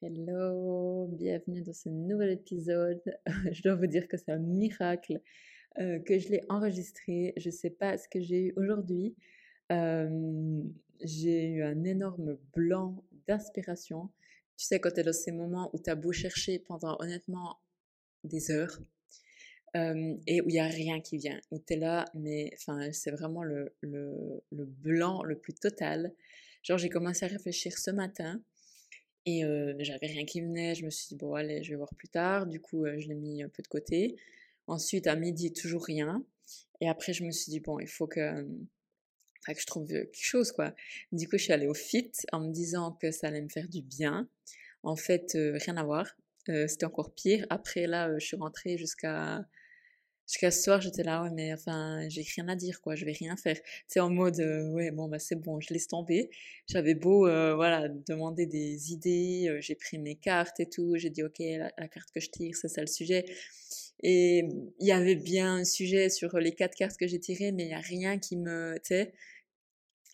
Hello, bienvenue dans ce nouvel épisode. je dois vous dire que c'est un miracle euh, que je l'ai enregistré. Je ne sais pas ce que j'ai eu aujourd'hui. J'ai eu un énorme blanc d'inspiration. Tu sais, quand tu es dans ces moments où tu as beau chercher pendant honnêtement des heures et où il n'y a rien qui vient, où tu es là, mais enfin, c'est vraiment le, le blanc le plus total. Genre, j'ai commencé à réfléchir ce matin et j'avais rien qui venait. Je me suis dit, bon, allez, je vais voir plus tard. Du coup, je l'ai mis un peu de côté. Ensuite, à midi, toujours rien. Et après, je me suis dit, bon, il faut que, que je trouve quelque chose, quoi. Du coup, je suis allée au fit en me disant que ça allait me faire du bien. En fait, rien à voir. C'était encore pire. Après, là, je suis rentrée jusqu'à jusqu'à ce soir, j'étais là, ouais, mais enfin, j'ai rien à dire, quoi, je vais rien faire. C'est en mode, euh, ouais, bon, bah c'est bon, je laisse tomber. J'avais beau, euh, voilà, demander des idées, euh, j'ai pris mes cartes et tout, j'ai dit, ok, la, carte que je tire, c'est ça le sujet. Et il y avait bien un sujet sur les quatre cartes que j'ai tirées, mais il n'y a rien qui me, tu sais,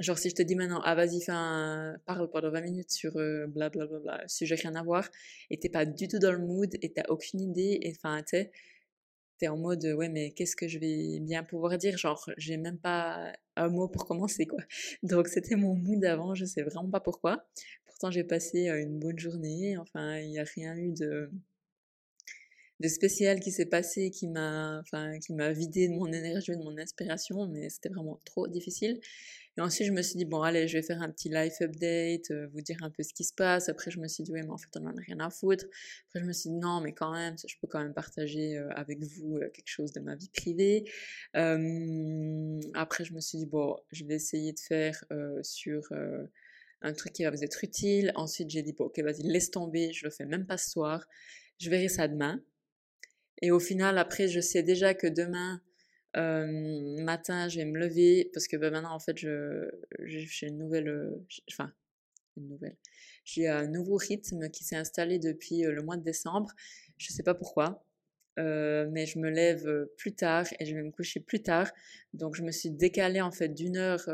genre si je te dis maintenant, ah vas-y, un, parle pendant 20 minutes sur blablabla, bla, bla, bla, sujet rien à voir, et t'es pas du tout dans le mood, et t'as aucune idée, et enfin, tu sais, t'es en mode ouais mais qu'est-ce que je vais bien pouvoir dire? Genre j'ai même pas un mot pour commencer quoi. Donc c'était mon mood avant je sais vraiment pas pourquoi. Pourtant j'ai passé une bonne journée. Enfin il n'y a rien eu de de spécial qui s'est passé qui m'a enfin qui m'a vidé de mon énergie de mon inspiration mais c'était vraiment trop difficile et ensuite, je me suis dit, bon, allez, je vais faire un petit life update, euh, vous dire un peu ce qui se passe. Après, je me suis dit, oui, mais en fait, on n'en a rien à foutre. Après, je me suis dit, non, mais quand même, je peux quand même partager euh, avec vous euh, quelque chose de ma vie privée. après, je me suis dit, bon, je vais essayer de faire sur un truc qui va vous être utile. Ensuite, j'ai dit, bon, ok, vas-y, laisse tomber, je le fais même pas ce soir. Je verrai ça demain. Et au final, après, je sais déjà que demain, euh, matin, je vais me lever parce que bah, maintenant, en fait, j'ai une nouvelle, euh, enfin, une nouvelle. J'ai un nouveau rythme qui s'est installé depuis euh, le mois de décembre. Je sais pas pourquoi, euh, mais je me lève plus tard et je vais me coucher plus tard. Donc, je me suis décalée en fait d'une heure,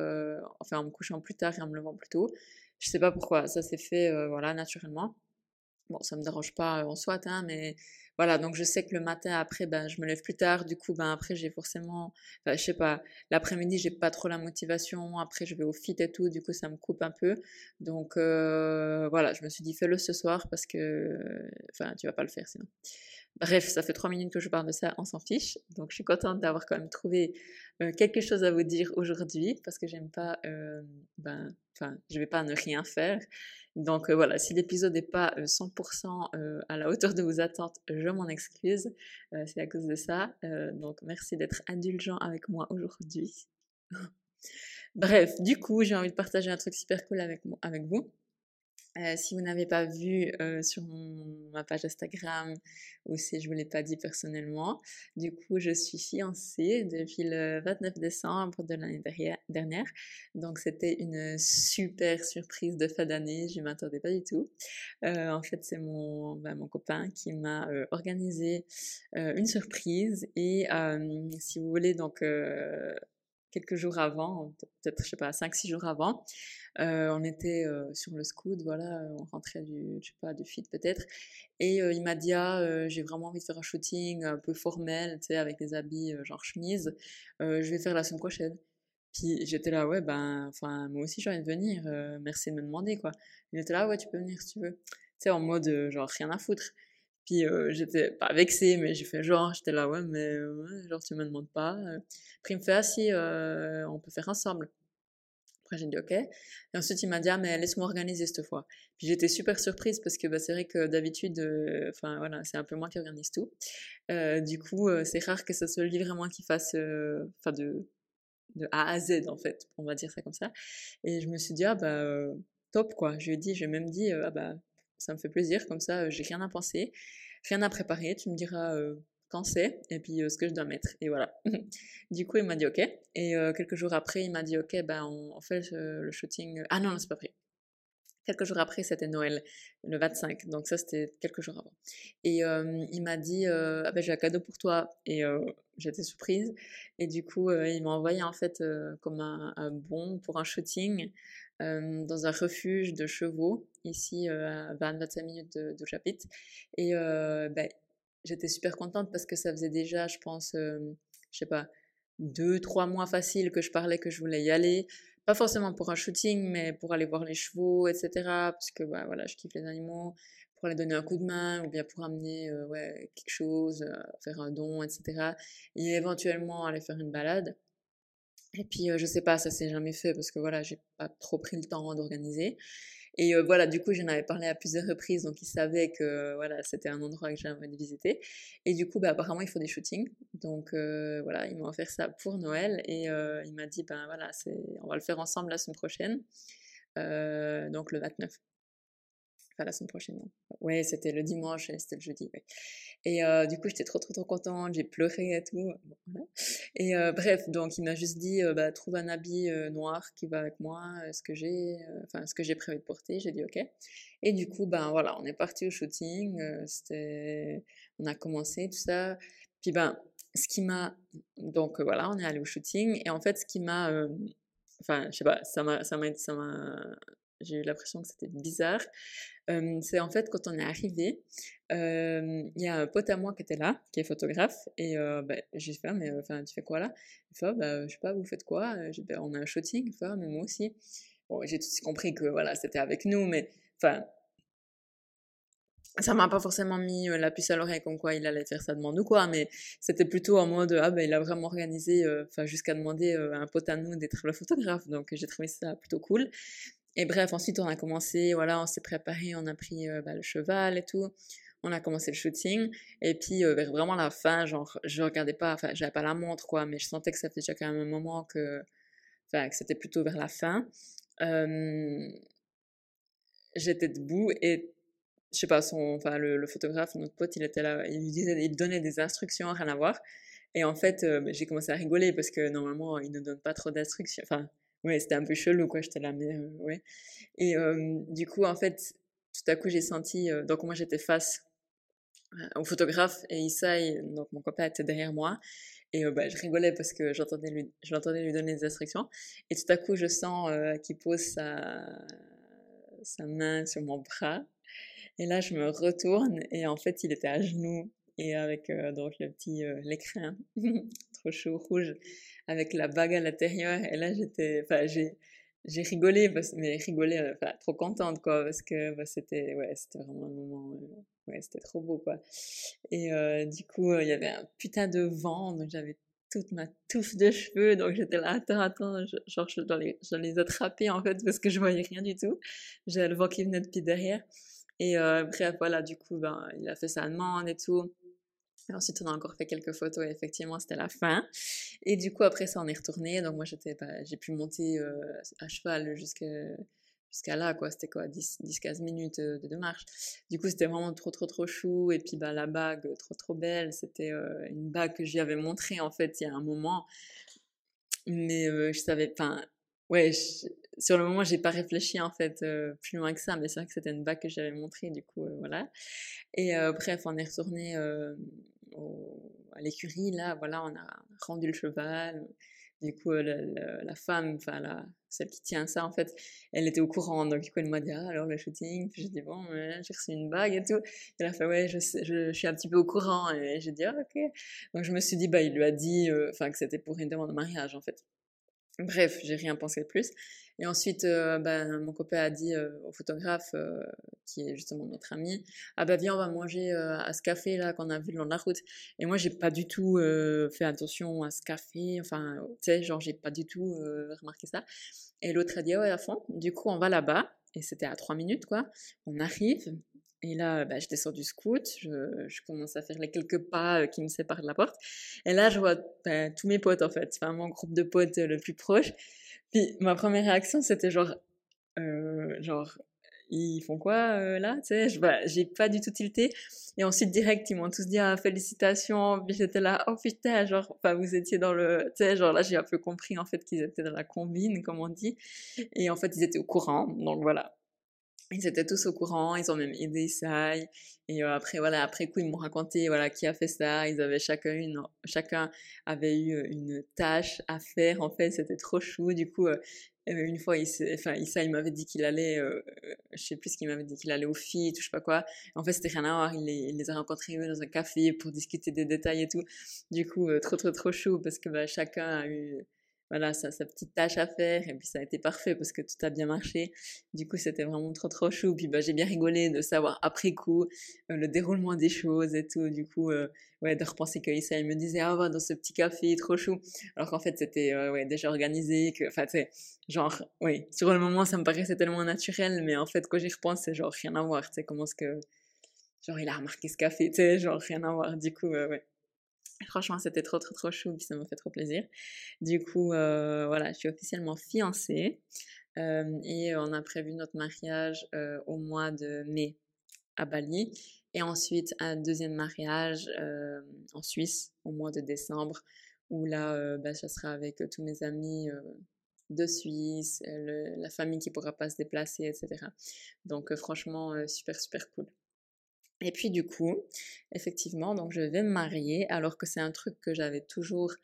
enfin, en me couchant plus tard et en me levant plus tôt. Je sais pas pourquoi, ça s'est fait, voilà, naturellement. Bon, ça me dérange pas en soi, hein, mais voilà, donc je sais que le matin après, ben, je me lève plus tard. Du coup, ben, après, j'ai forcément, enfin, je sais pas, l'après-midi, j'ai pas trop la motivation. Après, je vais au fit et tout. Du coup, ça me coupe un peu. Donc, euh, voilà, je me suis dit, fais-le ce soir parce que, enfin, tu vas pas le faire sinon. Bref, ça fait trois minutes que je parle de ça, on s'en fiche. Donc, je suis contente d'avoir quand même trouvé euh, quelque chose à vous dire aujourd'hui parce que j'aime pas, euh, ben, enfin, je vais pas ne rien faire. Donc euh, voilà, si l'épisode n'est pas 100% euh, euh, à la hauteur de vos attentes, je m'en excuse. c'est à cause de ça. donc merci d'être indulgent avec moi aujourd'hui. Bref, du coup, j'ai envie de partager un truc super cool avec vous. Euh, si vous n'avez pas vu euh, sur ma page Instagram ou si je ne vous l'ai pas dit personnellement, du coup je suis fiancée depuis le 29 décembre de l'année dernière. Donc c'était une super surprise de fin d'année, je ne m'attendais pas du tout. Euh, en fait c'est mon, bah, mon copain qui m'a organisé une surprise et si vous voulez donc quelques jours avant, peut-être, je sais pas, 5-6 jours avant. Euh, on était euh, sur le scout, voilà, on rentrait du, je sais pas, du fit peut-être. Et euh, il m'a dit, ah, j'ai vraiment envie de faire un shooting un peu formel, tu sais, avec des habits genre chemise. je vais faire la semaine prochaine. Puis j'étais là, ouais, ben, enfin, moi aussi j'ai envie de venir, merci de me demander, quoi. Il était là, ouais, tu peux venir si tu veux. Tu sais, en mode, genre, rien à foutre. Puis euh, j'étais pas vexée, mais j'ai fait genre, j'étais là, ouais, mais genre tu me demandes pas. Après il me fait, ah si, euh, on peut faire ensemble. Après j'ai dit ok. Et ensuite il m'a dit, ah mais laisse-moi organiser cette fois. Puis j'étais super surprise parce que bah, c'est vrai que d'habitude, euh, enfin voilà, c'est un peu moi qui organise tout. du coup, c'est rare que ce soit lui vraiment qui fasse, enfin de, de A à Z en fait, on va dire ça comme ça. Et je me suis dit, ah bah top quoi. Je lui ai dit, j'ai même dit, ah bah ça me fait plaisir, comme ça, j'ai rien à penser, rien à préparer, tu me diras quand c'est, et puis ce que je dois mettre, et voilà. du coup, il m'a dit ok, et quelques jours après, il m'a dit ok, ben on, fait le shooting, ah non, c'est pas prêt. Quelques jours après, c'était Noël, le 25, donc ça c'était quelques jours avant. Et il m'a dit, ah ben j'ai un cadeau pour toi, et j'étais surprise. Et du coup, il m'a envoyé en fait comme un, bon pour un shooting dans un refuge de chevaux, ici à 20-25 minutes d'où j'habite. Et ben, j'étais super contente parce que ça faisait déjà, je pense, je sais pas, deux, trois mois faciles que je parlais que je voulais y aller. Pas forcément pour un shooting, mais pour aller voir les chevaux, etc. Parce que bah, voilà, je kiffe les animaux pour aller donner un coup de main ou bien pour amener euh, ouais, quelque chose, euh, faire un don, etc. Et éventuellement aller faire une balade. Et puis, euh, je sais pas, ça s'est jamais fait parce que voilà, j'ai pas trop pris le temps d'organiser. Et voilà, du coup, j'en avais parlé à plusieurs reprises, donc ils savaient que voilà, c'était un endroit que j'avais envie de visiter. Et du coup, bah, apparemment, il faut des shootings. Donc voilà, ils m'ont offert ça pour Noël et il m'a dit, ben voilà, on va le faire ensemble la semaine prochaine, donc le 29 la semaine prochaine. Non. Ouais, c'était le dimanche et c'était le jeudi. Et euh, du coup, j'étais trop, trop, trop contente. J'ai pleuré et tout. Et euh, bref, donc il m'a juste dit euh, bah, trouve un habit noir qui va avec moi, ce que j'ai, enfin ce que j'ai prévu de porter. J'ai dit ok. Et du coup, ben voilà, on est parti au shooting. c'était, on a commencé tout ça. Puis ben, ce qui m'a, donc voilà, on est allé au shooting. Et en fait, ce qui m'a, enfin, je sais pas, ça m'a, ça m'a j'ai eu l'impression que c'était bizarre. C'est en fait quand on est arrivé, il y a un pote à moi qui était là, qui est photographe, et bah, j'ai fait, «Ah, mais enfin, tu fais quoi là? Il fait, «Ah, bah, je sais pas, vous faites quoi? «Bah, on a un shooting, il «Ah, mais moi aussi. Bon, j'ai tout de suite compris que voilà, c'était avec nous, mais enfin, ça m'a pas forcément mis la puce à l'oreille comme quoi il allait faire sa demande ou quoi, mais c'était plutôt en mode ah ben il a vraiment organisé, enfin jusqu'à demander à un pote à nous d'être le photographe, donc j'ai trouvé ça plutôt cool. Et bref, ensuite on a commencé, voilà, on s'est préparé, on a pris euh, bah, le cheval et tout. On a commencé le shooting. Et puis euh, vers vraiment la fin, genre, je regardais pas, enfin, j'avais pas la montre, quoi, mais je sentais que ça faisait déjà quand même un moment que, enfin, que c'était plutôt vers la fin. J'étais debout et je sais pas, son, enfin, le, photographe, notre pote, il était là, il lui disait, il donnait des instructions, rien à voir. Et en fait, euh, bah, j'ai commencé à rigoler parce que normalement, il ne donne pas trop d'instructions. Enfin, ouais, c'était un peu chelou, quoi. J'étais là, mais euh, ouais. Et du coup, en fait, tout à coup, j'ai senti. donc, moi, j'étais face au photographe et Issa, donc mon copain était derrière moi. Et bah, je rigolais parce que j'entendais lui, lui donner des instructions. Et tout à coup, je sens qu'il pose sa, sa main sur mon bras. Et là, je me retourne et en fait, il était à genoux et avec donc le petit l'écrin trop chaud rouge avec la bague à l'intérieur. Et là, j'étais, enfin, j'ai, j'ai rigolé, mais rigolé, euh, enfin, trop contente, quoi, parce que bah, c'était, ouais, c'était vraiment un moment, euh, ouais, c'était trop beau, quoi. Et euh, du coup, il y avait un putain de vent, donc j'avais toute ma touffe de cheveux, donc j'étais là, attends, attends, genre, je dois, les, je les attraper, en fait, parce que je voyais rien du tout. J'avais le vent qui venait de pied derrière. Et bref, voilà, du coup, ben, il a fait sa demande et tout ensuite, on a encore fait quelques photos et effectivement, c'était la fin. Et du coup, après ça, on est retourné. Donc, moi, j'étais, bah, j'ai pu monter euh, à cheval jusqu'à jusqu'à là, quoi. C'était quoi, 10-15 minutes euh, de, marche. Du coup, c'était vraiment trop, trop, trop chou. Et puis, bah, la bague, trop, trop belle. C'était euh, une bague que j'y avais montrée, en fait, il y a un moment. Mais je savais, enfin, ouais, sur le moment, j'ai pas réfléchi, en fait, plus loin que ça. Mais c'est vrai que c'était une bague que j'avais montrée, du coup, voilà. Et bref, on est retourné à l'écurie, là, voilà, on a rendu le cheval. Du coup, la, femme, enfin, celle qui tient ça, en fait, elle était au courant. Donc, du coup, elle m'a dit, ah, alors le shooting. Puis j'ai dit, bon, j'ai reçu une bague et tout. Elle a fait, ouais, je, je, suis un petit peu au courant. Et j'ai dit, ah, ok. Donc, je me suis dit, bah, il lui a dit, euh, enfin, que c'était pour une demande de mariage, en fait. Bref, j'ai rien pensé de plus. Et ensuite, euh, ben, mon copain a dit euh, au photographe, euh, qui est justement notre ami, ah bah viens, on va manger à ce café là qu'on a vu le long de la route. Et moi, j'ai pas du tout fait attention à ce café, enfin, tu sais, genre, j'ai pas du tout remarqué ça. Et l'autre a dit, ah ouais, à fond. Du coup, on va là-bas, et c'était à trois minutes, quoi. On arrive, et là, bah, je descends du scout, je, je, commence à faire les quelques pas qui me séparent de la porte. Et là, je vois bah, tous mes potes, en fait, enfin, mon groupe de potes le plus proche. Puis ma première réaction, c'était genre, euh, genre, ils font quoi euh, là Tu sais, bah, j'ai pas du tout tilté. Et ensuite, direct, ils m'ont tous dit ah, félicitations. Puis j'étais là, oh putain, genre, enfin, vous étiez dans le. Tu sais, genre là, j'ai un peu compris en fait qu'ils étaient dans la combine, comme on dit. Et en fait, ils étaient au courant. Donc voilà ils étaient tous au courant, ils ont même aidé ça. Et euh, après, voilà, après coup, ils m'ont raconté, voilà, qui a fait ça. Ils avaient chacun une, chacun avait eu euh, une tâche à faire. En fait, c'était trop chou. Du coup, euh, une fois, il, il m'avait dit qu'il allait, je sais plus ce qu'il m'avait dit, qu'il allait au FIT, ou je sais pas quoi. En fait, c'était rien à voir. Il les, les a rencontrés dans un café pour discuter des détails et tout. Du coup, trop, trop, trop chaud parce que bah, chacun a eu voilà, sa, sa petite tâche à faire. Et puis ça a été parfait parce que tout a bien marché. Du coup, c'était vraiment trop trop chou. Puis bah, j'ai bien rigolé de savoir après coup euh, le déroulement des choses et tout. Du coup, euh, ouais, de repenser que Issa, il me disait, ah, va dans ce petit café, trop chou. Alors qu'en fait, c'était euh, ouais, déjà organisé. Enfin, tu genre, oui, sur le moment, ça me paraissait tellement naturel. Mais en fait, quand j'y repense, c'est genre rien à voir. Tu sais, comment est-ce que. Genre, il a remarqué ce café, tu sais, genre rien à voir. Du coup, ouais. Franchement, c'était trop, trop, trop chou, ça m'a fait trop plaisir. Du coup, euh, voilà, je suis officiellement fiancée euh, et on a prévu notre mariage euh, au mois de mai à Bali et ensuite un deuxième mariage en Suisse au mois de décembre où là, bah, ça sera avec tous mes amis de Suisse, la famille qui pourra pas se déplacer, etc. Donc franchement, super, super cool. Et puis du coup, effectivement, donc je vais me marier alors que c'est un truc que j'avais toujours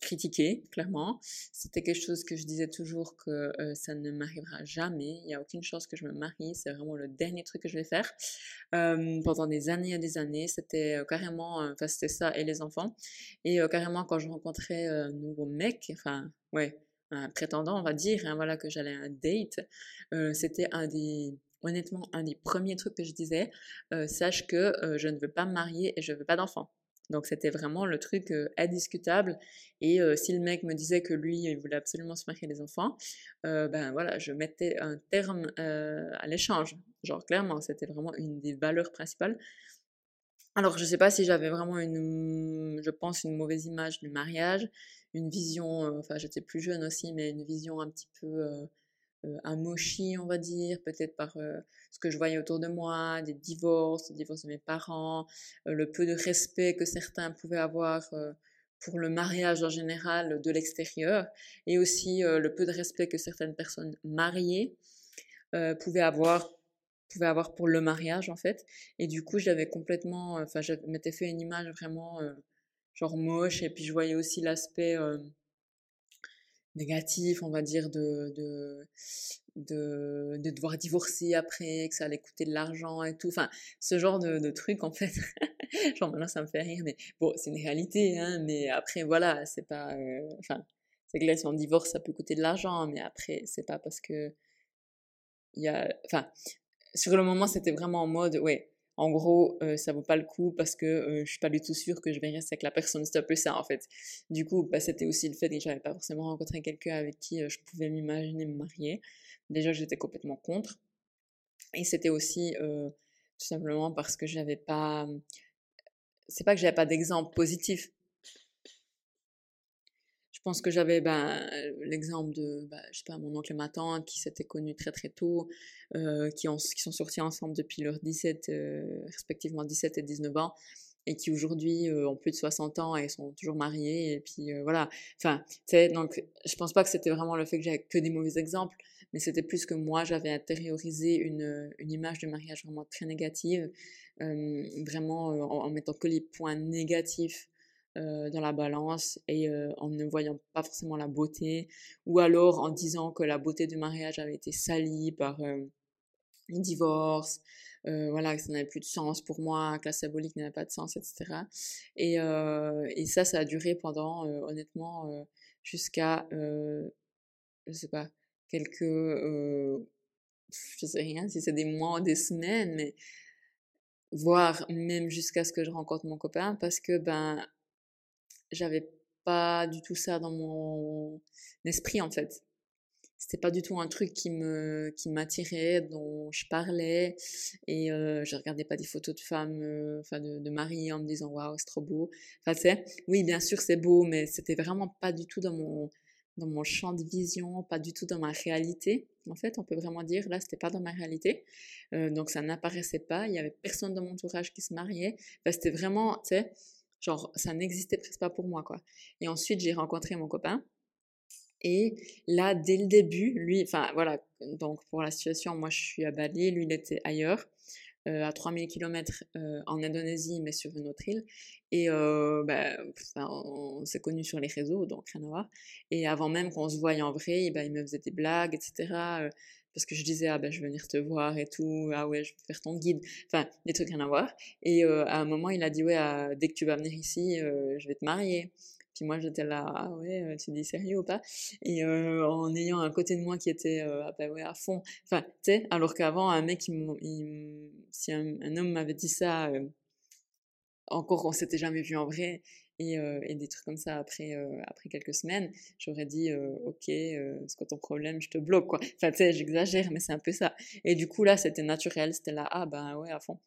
critiqué, clairement. C'était quelque chose que je disais toujours que ça ne m'arrivera jamais. Il n'y a aucune chance que je me marie. C'est vraiment le dernier truc que je vais faire. pendant des années et des années, c'était carrément, enfin c'était ça et les enfants. Et carrément quand je rencontrais un nouveau mec, enfin ouais, un prétendant, on va dire, hein, voilà que j'allais à un date, c'était un des honnêtement, un des premiers trucs que je disais, euh, sache que euh, je ne veux pas me marier et je veux pas d'enfant. Donc c'était vraiment le truc euh, indiscutable. Et si le mec me disait que lui, il voulait absolument se marier des enfants, ben voilà, je mettais un terme à l'échange. Genre clairement, c'était vraiment une des valeurs principales. Alors je sais pas si j'avais vraiment une, je pense, une mauvaise image du mariage, une vision, enfin j'étais plus jeune aussi, mais une vision un petit peu un mochi, on va dire, peut-être par euh, ce que je voyais autour de moi, des divorces, des divorces de mes parents, euh, le peu de respect que certains pouvaient avoir pour le mariage en général de l'extérieur, et aussi le peu de respect que certaines personnes mariées pouvaient avoir pouvaient avoir pour le mariage en fait. Et du coup, j'avais complètement, enfin, je m'étais fait une image vraiment genre moche, et puis je voyais aussi l'aspect négatif, on va dire, de, de, de, de, devoir divorcer après, que ça allait coûter de l'argent et tout. Enfin, ce genre de, de truc, en fait. genre, maintenant, ça me fait rire, mais bon, c'est une réalité, hein, mais après, voilà, c'est pas. Euh, enfin, c'est que là, si on divorce, ça peut coûter de l'argent, mais après, c'est pas parce que. Il y a. Enfin, sur le moment, c'était vraiment en mode, ouais, en gros, euh, ça vaut pas le coup parce que euh, je suis pas du tout sûre que je vais rester avec la personne. C'est un peu ça, en fait. Du coup, bah, c'était aussi le fait que j'avais pas forcément rencontré quelqu'un avec qui euh, je pouvais m'imaginer me marier. Déjà, j'étais complètement contre. Et c'était aussi tout simplement parce que j'avais pas. C'est pas que j'avais pas d'exemple positif, pense que j'avais ben, l'exemple de, je pas, mon oncle et ma tante qui s'étaient connus très très tôt, euh, qui, ont, qui sont sortis ensemble depuis leurs 17, euh, respectivement 17 et 19 ans, et qui aujourd'hui euh, ont plus de 60 ans et sont toujours mariés, et puis voilà. Enfin, je pense pas que c'était vraiment le fait que j'avais que des mauvais exemples, mais c'était plus que moi j'avais intériorisé une, image de mariage vraiment très négative, vraiment en, en mettant que les points négatifs euh, dans la balance et euh, en ne voyant pas forcément la beauté, ou alors en disant que la beauté du mariage avait été salie par euh, un divorce, voilà, que ça n'avait plus de sens pour moi, que la symbolique n'avait pas de sens, etc. Et, et ça, ça a duré pendant, honnêtement, jusqu'à, je sais pas, quelques, je sais rien si c'est des mois des semaines, mais voire même jusqu'à ce que je rencontre mon copain, parce que ben j'avais pas du tout ça dans mon esprit en fait. C'était pas du tout un truc qui me qui m'attirait, dont je parlais et euh, je regardais pas des photos de femmes, euh, enfin de, de en me disant waouh c'est trop beau. Enfin tu oui bien sûr c'est beau, mais c'était vraiment pas du tout dans mon dans mon champ de vision, pas du tout dans ma réalité. En fait, on peut vraiment dire là, c'était pas dans ma réalité. Euh, donc ça n'apparaissait pas. Il y avait personne dans mon entourage qui se mariait. c'était vraiment, tu sais, Genre, ça n'existait presque pas pour moi. Et ensuite, j'ai rencontré mon copain. Et là, dès le début, lui, enfin voilà, donc pour la situation, moi je suis à Bali, lui il était ailleurs. À 3000 km en Indonésie, mais sur une autre île. Et bah, on s'est connus sur les réseaux, donc rien à voir. Et avant même qu'on se voie en vrai, bah, il me faisait des blagues, etc. parce que je disais, ah ben je vais venir te voir et tout, ah ouais, je vais faire ton guide. Enfin, des trucs rien à voir. Et à un moment, il a dit, ouais, dès que tu vas venir ici, je vais te marier. Puis moi, j'étais là, ah ouais, euh, tu dis sérieux ou pas? Et euh, en ayant un côté de moi qui était, euh, ah bah ouais, à fond. Enfin, tu sais, alors qu'avant, un mec, il, si un, homme m'avait dit ça, encore qu'on s'était jamais vu en vrai, et, et, des trucs comme ça après, après quelques semaines, j'aurais dit, ok, c'est quoi ton problème, je te bloque, quoi. Enfin, tu sais, j'exagère, mais c'est un peu ça. Et du coup, là, c'était naturel, c'était là, ah bah ouais, à fond.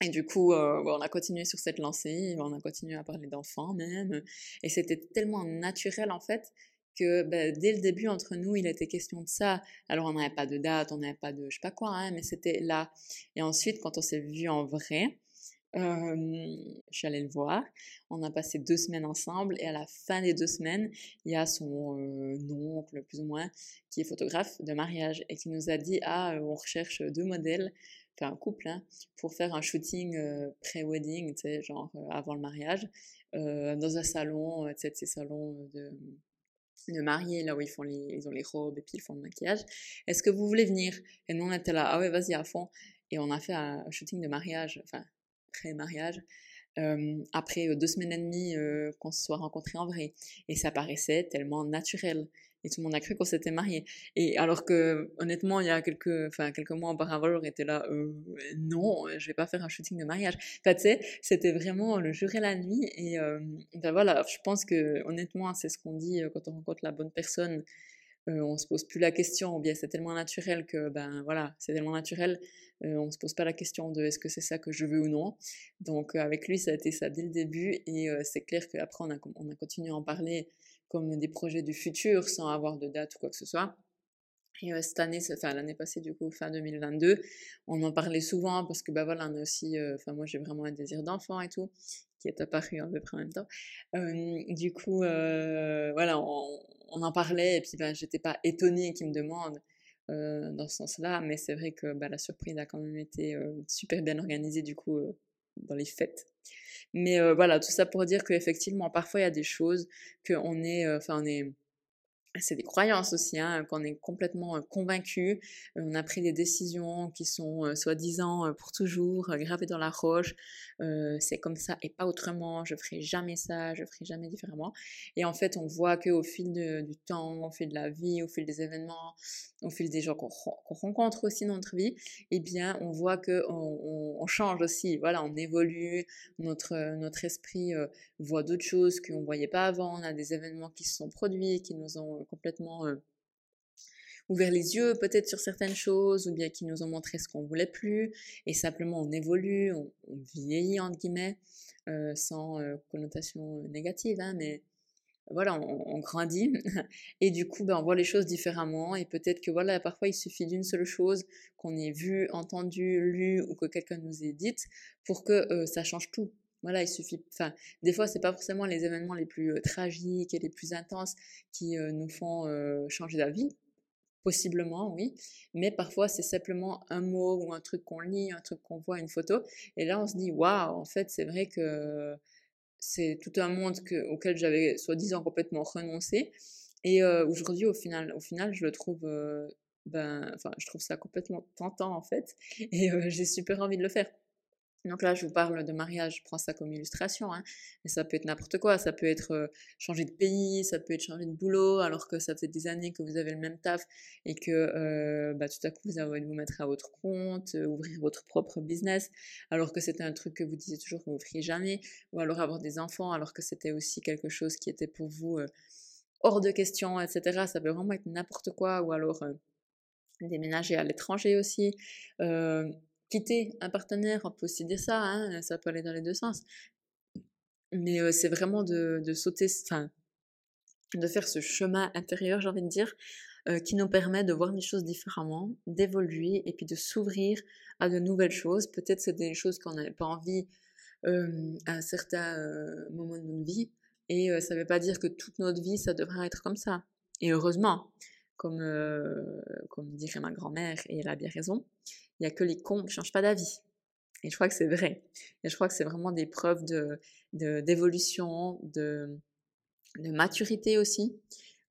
Et du coup, euh, on a continué sur cette lancée, on a continué à parler d'enfants même. Et c'était tellement naturel en fait que bah, dès le début entre nous, il était question de ça. Alors on n'avait pas de date, on n'avait pas de je sais pas quoi, hein, mais c'était là. Et ensuite, quand on s'est vu en vrai, euh, je suis allée le voir. On a passé deux semaines ensemble et à la fin des deux semaines, il y a son euh, oncle, plus ou moins, qui est photographe de mariage et qui nous a dit Ah, on recherche deux modèles un couple, hein, pour faire un shooting euh, pré-wedding, tu sais, genre euh, avant le mariage, euh, dans un salon, tu sais, ces salons de, de mariés, là où ils, font ils ont les robes et puis ils font le maquillage. Est-ce que vous voulez venir? Et nous, on était là, ah ouais, vas-y, à fond. Et on a fait un shooting de mariage, enfin, pré-mariage, après deux semaines et demie qu'on se soit rencontrés en vrai. Et ça paraissait tellement naturel et tout le monde a cru qu'on s'était mariés. Et alors que, honnêtement, il y a quelques, enfin, quelques mois auparavant, j'aurais été là, euh, non, je vais pas faire un shooting de mariage. Enfin, tu sais, c'était vraiment le jour et la nuit. Et euh, ben voilà, je pense que, honnêtement, c'est ce qu'on dit euh, quand on rencontre la bonne personne. Euh, on se pose plus la question, ou bien c'est tellement naturel que, ben voilà, c'est tellement naturel, euh, on se pose pas la question de est-ce que c'est ça que je veux ou non. Donc avec lui, ça a été ça dès le début, et c'est clair qu'après on a, on a continué à en parler comme des projets du futur sans avoir de date ou quoi que ce soit. Et euh, cette année, enfin l'année passée du coup, fin 2022, on en parlait souvent parce que bah voilà, on a aussi, euh, enfin moi j'ai vraiment un désir d'enfant et tout, qui est apparu à peu près en même temps. Euh, du coup, voilà, on, en parlait et puis bah, j'étais pas étonnée qu'il me demande dans ce sens-là, mais c'est vrai que bah, la surprise a quand même été super bien organisée du coup dans les fêtes. Mais voilà, tout ça pour dire qu'effectivement, parfois il y a des choses qu'on est, enfin, on est c'est des croyances aussi, hein, qu'on est complètement convaincu. On a pris des décisions qui sont soi-disant pour toujours gravées dans la roche. C'est comme ça et pas autrement. Je ferai jamais ça, je ferai jamais différemment. Et en fait, on voit que au fil du temps, au fil de la vie, au fil des événements, au fil des gens qu'on rencontre aussi dans notre vie, eh bien, on voit que on, change aussi. Voilà, on évolue. Notre notre esprit voit d'autres choses qu'on voyait pas avant. On a des événements qui se sont produits, qui nous ont complètement euh, ouvert les yeux peut-être sur certaines choses ou bien qui nous ont montré ce qu'on voulait plus et simplement on évolue, on, vieillit entre guillemets euh, sans euh, connotation négative hein, mais voilà on, grandit et du coup ben, on voit les choses différemment et peut-être que voilà parfois il suffit d'une seule chose qu'on ait vu, entendu, lu ou que quelqu'un nous ait dite pour que ça change tout voilà, il suffit. Enfin, des fois, c'est pas forcément les événements les plus euh, tragiques et les plus intenses qui euh, nous font euh, changer d'avis. Possiblement, oui. Mais parfois, c'est simplement un mot ou un truc qu'on lit, un truc qu'on voit, une photo. Et là, on se dit, waouh, en fait, c'est vrai que c'est tout un monde auquel j'avais soi-disant complètement renoncé. Et aujourd'hui, au final, au final, je le trouve ben, enfin, je trouve ça complètement tentant en fait, et j'ai super envie de le faire. Donc là, je vous parle de mariage, je prends ça comme illustration, hein. mais ça peut être n'importe quoi, ça peut être euh, changer de pays, ça peut être changer de boulot, alors que ça fait des années que vous avez le même taf et que euh, bah, tout à coup vous avez envie de vous mettre à votre compte, euh, ouvrir votre propre business, alors que c'était un truc que vous disiez toujours que vous ne feriez jamais, ou alors avoir des enfants, alors que c'était aussi quelque chose qui était pour vous hors de question, etc. Ça peut vraiment être n'importe quoi, ou alors déménager à l'étranger aussi quitter un partenaire, on peut aussi dire ça, hein, ça peut aller dans les deux sens. Mais c'est vraiment de, sauter, enfin, de faire ce chemin intérieur, j'ai envie de dire, qui nous permet de voir les choses différemment, d'évoluer et puis de s'ouvrir à de nouvelles choses. Peut-être c'est des choses qu'on n'avait pas envie à un certain moment de notre vie. Et ça ne veut pas dire que toute notre vie, ça devra être comme ça. Et heureusement, comme, comme dirait ma grand-mère, et elle a bien raison, il n'y a que les cons qui ne changent pas d'avis. Et je crois que c'est vrai. Et je crois que c'est vraiment des preuves de, d'évolution, de, de maturité aussi.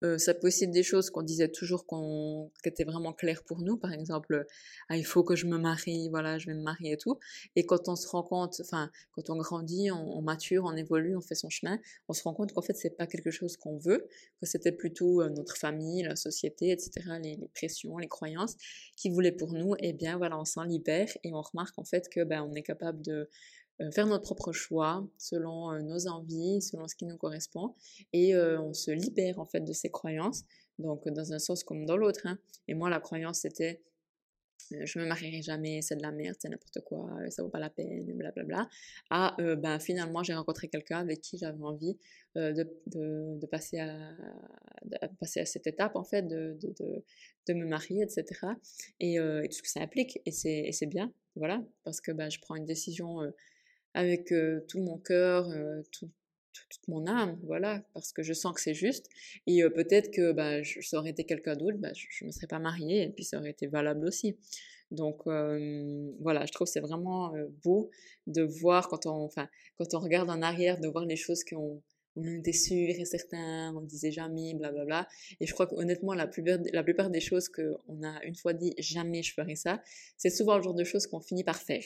Euh, ça peut aussi être des choses qu'on disait toujours qu'on, qui étaient vraiment claires pour nous. Par exemple, ah, il faut que je me marie, voilà, je vais me marier et tout. Et quand on se rend compte, enfin, quand on grandit, on, mature, on évolue, on fait son chemin, on se rend compte qu'en fait, c'est pas quelque chose qu'on veut, que c'était plutôt notre famille, la société, etc., les, les, pressions, les croyances qui voulaient pour nous. Et eh bien, voilà, on s'en libère et on remarque en fait que, ben, on est capable de, faire notre propre choix selon euh, nos envies, selon ce qui nous correspond, et euh, on se libère en fait de ces croyances, donc dans un sens comme dans l'autre. Hein. Et moi, la croyance c'était je me marierai jamais, c'est de la merde, c'est n'importe quoi, ça vaut pas la peine, blablabla. Ah, ben finalement, j'ai rencontré quelqu'un avec qui j'avais envie de, de, passer à, passer à cette étape, en fait, de, me marier, etc. Et, et, tout ce que ça implique, et c'est bien, voilà, parce que ben, je prends une décision avec tout mon cœur, toute mon âme, voilà, parce que je sens que c'est juste. Et peut-être que bah, je, ça aurait été quelqu'un d'autre, bah, je ne me serais pas mariée, et puis ça aurait été valable aussi. Donc voilà, je trouve c'est vraiment beau de voir quand on, enfin, quand on regarde en arrière, de voir les choses qu'on on était sûr et certain, on disait jamais, blablabla. Et je crois qu'honnêtement, la plupart, la plupart des choses qu'on a une fois dit jamais je ferai ça, c'est souvent le genre de choses qu'on finit par faire.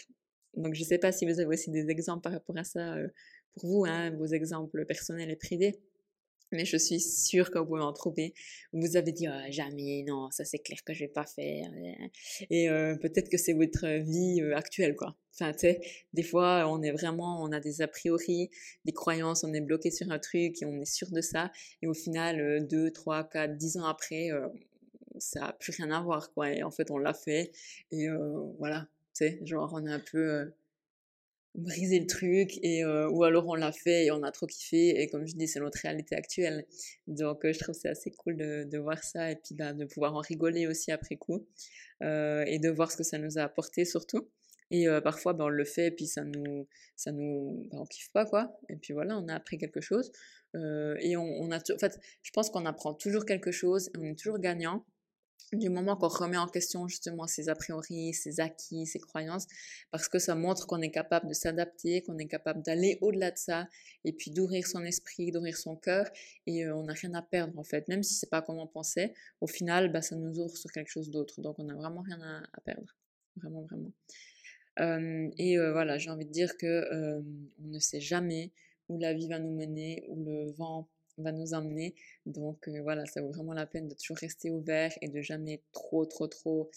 Donc, je ne sais pas si vous avez aussi des exemples par rapport à ça euh, pour vous, hein, vos exemples personnels et privés. Mais je suis sûre que vous en trouver. Vous avez dit «Ah, jamais, non, ça c'est clair que je vais pas faire. Et euh, peut-être que c'est votre vie euh, actuelle, quoi. Enfin, tu sais, des fois, on est vraiment, on a des a priori, des croyances, on est bloqué sur un truc et on est sûr de ça. Et au final, deux, trois, quatre, dix ans après, ça n'a plus rien à voir, quoi. Et en fait, on l'a fait. Et voilà, tu sais, genre on a un peu brisé le truc et ou alors on l'a fait et on a trop kiffé et comme je dis c'est notre réalité actuelle. Donc je trouve c'est assez cool de, voir ça et puis bah, de pouvoir en rigoler aussi après coup et de voir ce que ça nous a apporté surtout. Et parfois bah, on le fait et puis ça nous ça nous bah, on kiffe pas quoi. Et puis voilà on a appris quelque chose et on a en fait je pense qu'on apprend toujours quelque chose et on est toujours gagnant du moment qu'on remet en question justement ses a priori, ses acquis, ses croyances, parce que ça montre qu'on est capable de s'adapter, qu'on est capable d'aller au-delà de ça, et puis d'ouvrir son esprit, d'ouvrir son cœur, et euh, on n'a rien à perdre en fait, même si c'est pas comme on pensait, au final, bah, ça nous ouvre sur quelque chose d'autre, donc on n'a vraiment rien à, perdre, vraiment, vraiment. Euh, et euh, voilà, j'ai envie de dire que on ne sait jamais où la vie va nous mener, où le vent va nous emmener. Donc euh, voilà, ça vaut vraiment la peine de toujours rester ouvert et de jamais être trop, trop, trop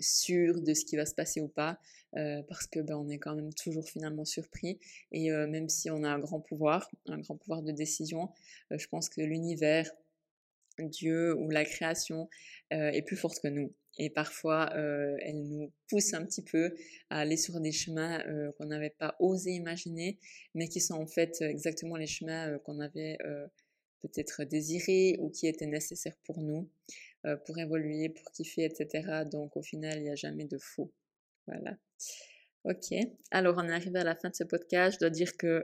sûr de ce qui va se passer ou pas, parce que ben, on est quand même toujours finalement surpris. Et même si on a un grand pouvoir, un grand pouvoir de décision, je pense que l'univers, Dieu ou la création est plus forte que nous. Et parfois, euh, elle nous pousse un petit peu à aller sur des chemins euh, qu'on n'avait pas osé imaginer, mais qui sont en fait exactement les chemins euh, qu'on avait euh, peut-être désirés ou qui étaient nécessaires pour nous, euh, pour évoluer, pour kiffer, etc. Donc au final, il n'y a jamais de faux. Voilà. Ok. Alors on est arrivé à la fin de ce podcast. Je dois dire que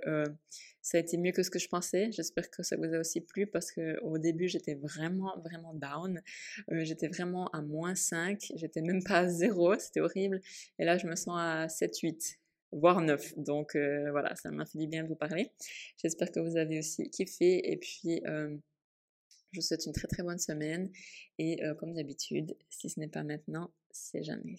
ça a été mieux que ce que je pensais. J'espère que ça vous a aussi plu parce que au début, j'étais vraiment, vraiment down. Euh, j'étais vraiment à moins 5. J'étais même pas à 0. C'était horrible. Et là, je me sens à 7, 8 voire 9. Donc euh, voilà, ça m'a fait du bien de vous parler. J'espère que vous avez aussi kiffé et puis euh, je vous souhaite une très très bonne semaine et comme d'habitude, si ce n'est pas maintenant, c'est jamais.